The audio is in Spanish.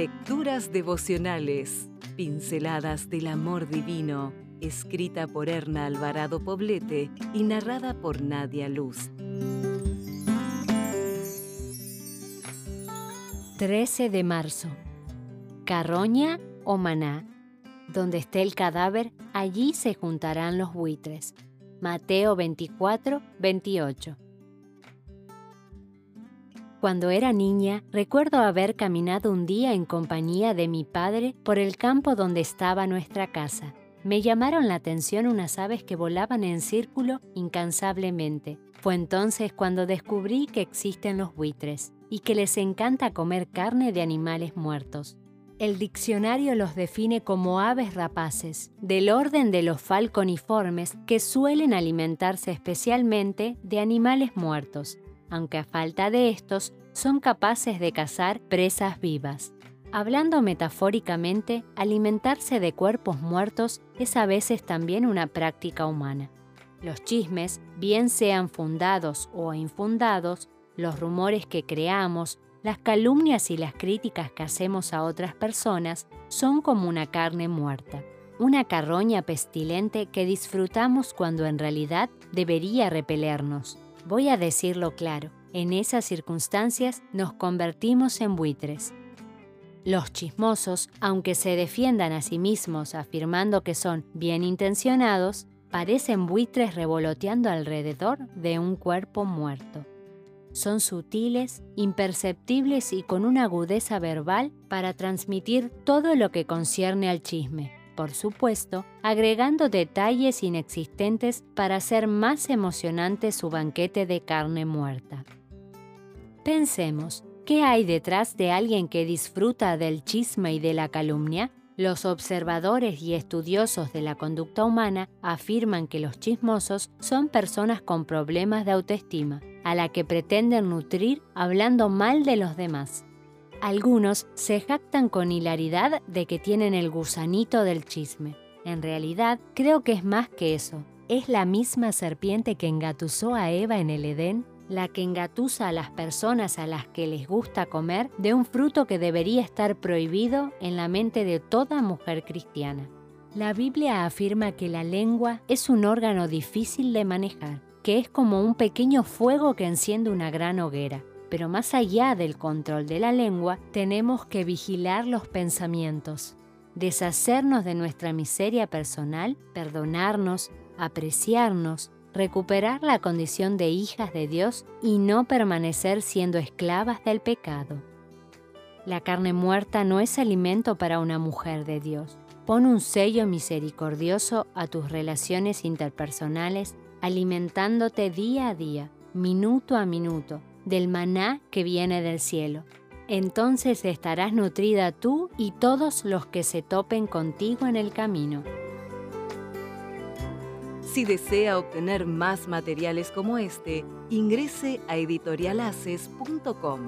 Lecturas devocionales, pinceladas del amor divino, escrita por Erna Alvarado Poblete y narrada por Nadia Luz. 13 de marzo. Carroña o maná. Donde esté el cadáver, allí se juntarán los buitres. Mateo 24, 28. Cuando era niña, recuerdo haber caminado un día en compañía de mi padre por el campo donde estaba nuestra casa. Me llamaron la atención unas aves que volaban en círculo incansablemente. Fue entonces cuando descubrí que existen los buitres y que les encanta comer carne de animales muertos. El diccionario los define como aves rapaces, del orden de los falconiformes que suelen alimentarse especialmente de animales muertos, aunque a falta de estos son capaces de cazar presas vivas. Hablando metafóricamente, alimentarse de cuerpos muertos es a veces también una práctica humana. Los chismes, bien sean fundados o infundados, los rumores que creamos, las calumnias y las críticas que hacemos a otras personas son como una carne muerta, una carroña pestilente que disfrutamos cuando en realidad debería repelernos. Voy a decirlo claro, en esas circunstancias nos convertimos en buitres. Los chismosos, aunque se defiendan a sí mismos afirmando que son bien intencionados, parecen buitres revoloteando alrededor de un cuerpo muerto. Son sutiles, imperceptibles y con una agudeza verbal para transmitir todo lo que concierne al chisme, por supuesto, agregando detalles inexistentes para hacer más emocionante su banquete de carne muerta. Pensemos, ¿qué hay detrás de alguien que disfruta del chisme y de la calumnia? Los observadores y estudiosos de la conducta humana afirman que los chismosos son personas con problemas de autoestima, a la que pretenden nutrir hablando mal de los demás. Algunos se jactan con hilaridad de que tienen el gusanito del chisme. En realidad, creo que es más que eso. Es la misma serpiente que engatusó a Eva en el Edén, la que engatusa a las personas a las que les gusta comer de un fruto que debería estar prohibido en la mente de toda mujer cristiana. La Biblia afirma que la lengua es un órgano difícil de manejar, que es como un pequeño fuego que enciende una gran hoguera. Pero más allá del control de la lengua, tenemos que vigilar los pensamientos, deshacernos de nuestra miseria personal, perdonarnos, apreciarnos, recuperar la condición de hijas de Dios y no permanecer siendo esclavas del pecado. La carne muerta no es alimento para una mujer de Dios. Pon un sello misericordioso a tus relaciones interpersonales, alimentándote día a día, minuto a minuto, del maná que viene del cielo. Entonces estarás nutrida tú y todos los que se topen contigo en el camino. Si desea obtener más materiales como este, ingrese a editorialaces.com.